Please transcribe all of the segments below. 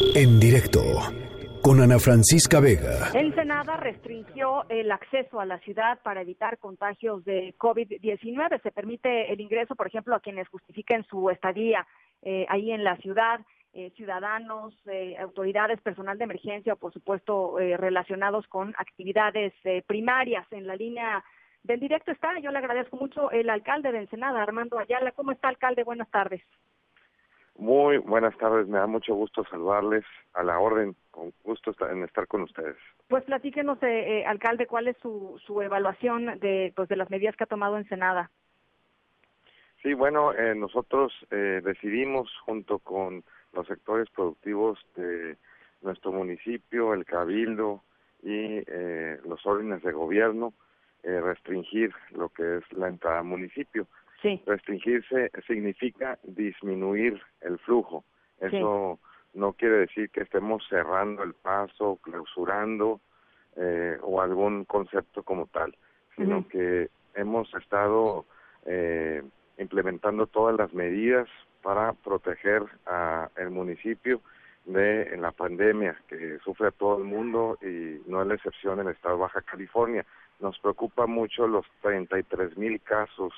En directo con Ana Francisca Vega. Ensenada restringió el acceso a la ciudad para evitar contagios de COVID-19. Se permite el ingreso, por ejemplo, a quienes justifiquen su estadía eh, ahí en la ciudad. Eh, ciudadanos, eh, autoridades, personal de emergencia o, por supuesto, relacionados con actividades primarias. En la línea del directo está, yo le agradezco mucho, el alcalde de Ensenada, Armando Ayala. ¿Cómo está, alcalde? Buenas tardes. Muy buenas tardes, me da mucho gusto saludarles a la orden, con gusto en estar con ustedes. Pues platíquenos, eh, eh, alcalde, cuál es su, su evaluación de, pues, de las medidas que ha tomado en Senada. Sí, bueno, eh, nosotros decidimos junto con los sectores productivos de nuestro municipio, el cabildo y los órdenes de gobierno, restringir lo que es la entrada al municipio. Restringirse significa disminuir el flujo. Eso no quiere decir que estemos cerrando el paso, clausurando eh, o algún concepto como tal, sino que hemos estado eh, implementando todas las medidas para proteger a el municipio de la pandemia que sufre a todo el mundo y no es la excepción en el estado de Baja California. Nos preocupa mucho los 33 mil casos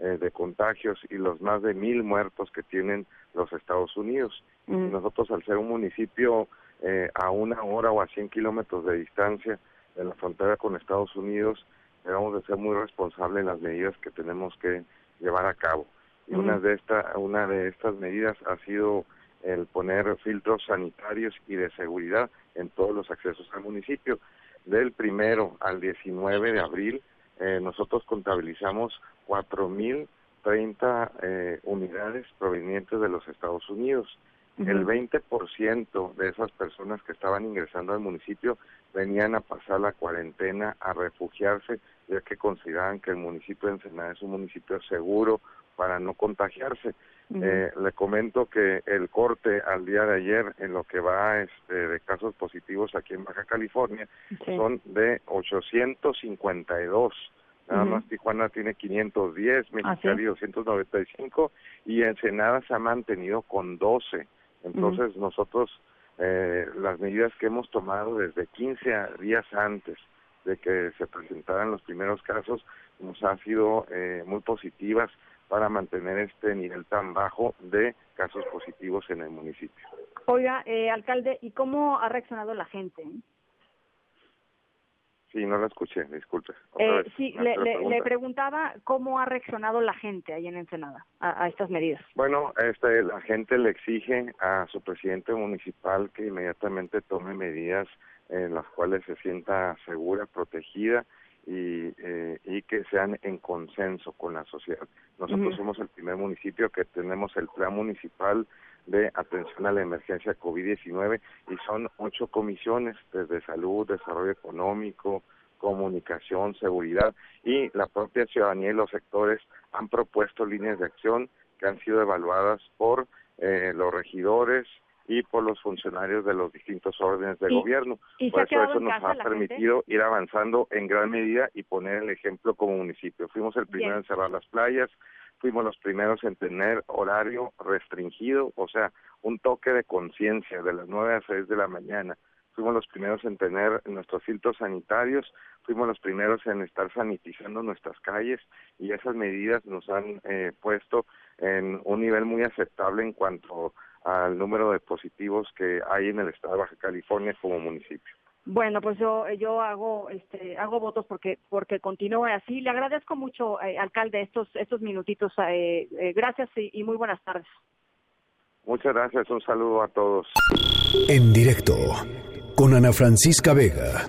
eh, de contagios y los más de mil muertos que tienen los Estados Unidos. Mm. Nosotros, al ser un municipio eh, a una hora o a 100 kilómetros de distancia de la frontera con Estados Unidos, debemos de ser muy responsables en las medidas que tenemos que llevar a cabo. Y una, de esta, una de estas medidas ha sido el poner filtros sanitarios y de seguridad en todos los accesos al municipio. Del primero al 19 de abril, eh, nosotros contabilizamos 4.030 eh, unidades provenientes de los Estados Unidos. El 20% de esas personas que estaban ingresando al municipio venían a pasar la cuarentena, a refugiarse, ya que consideraban que el municipio de Ensenada es un municipio seguro para no contagiarse. eh, le comento que el corte al día de ayer en lo que va este, de casos positivos aquí en Baja California son de 852 Nada más Tijuana tiene 510, Mexicali 295 y Ensenada se ha mantenido con 12. Entonces nosotros eh, las medidas que hemos tomado desde 15 días antes de que se presentaran los primeros casos nos han sido eh, muy positivas para mantener este nivel tan bajo de casos positivos en el municipio. Oiga, eh, alcalde, ¿y cómo ha reaccionado la gente? Sí, no la escuché, disculpe. Eh, sí, le, le, preguntaba cómo ha reaccionado la gente ahí en Ensenada a, estas medidas. Bueno, este, la gente le exige a su presidente municipal que inmediatamente tome medidas en las cuales se sienta segura, protegida y, eh, y que sean en consenso con la sociedad. Nosotros somos el primer municipio que tenemos el plan municipal de atención a la emergencia COVID-19 y son ocho comisiones desde salud, desarrollo económico, comunicación, seguridad y la propia ciudadanía y los sectores han propuesto líneas de acción que han sido evaluadas por eh, los regidores y por los funcionarios de los distintos órdenes de gobierno. por eso eso nos ha permitido ir avanzando en gran medida y poner el ejemplo como municipio. Fuimos el primero en cerrar las playas, fuimos los primeros en tener horario restringido, o sea, un toque de conciencia de las 9 a 6 de la mañana. Fuimos los primeros en tener nuestros filtros sanitarios, fuimos los primeros en estar sanitizando nuestras calles y esas medidas nos han eh, puesto en un nivel muy aceptable en cuanto al número de positivos que hay en el estado de Baja California como municipio. Bueno, pues yo yo hago este hago votos porque porque continúe así. Le agradezco mucho, eh, alcalde, estos estos minutitos. Eh, eh, gracias y, y muy buenas tardes. Muchas gracias. Un saludo a todos. En directo con Ana Francisca Vega.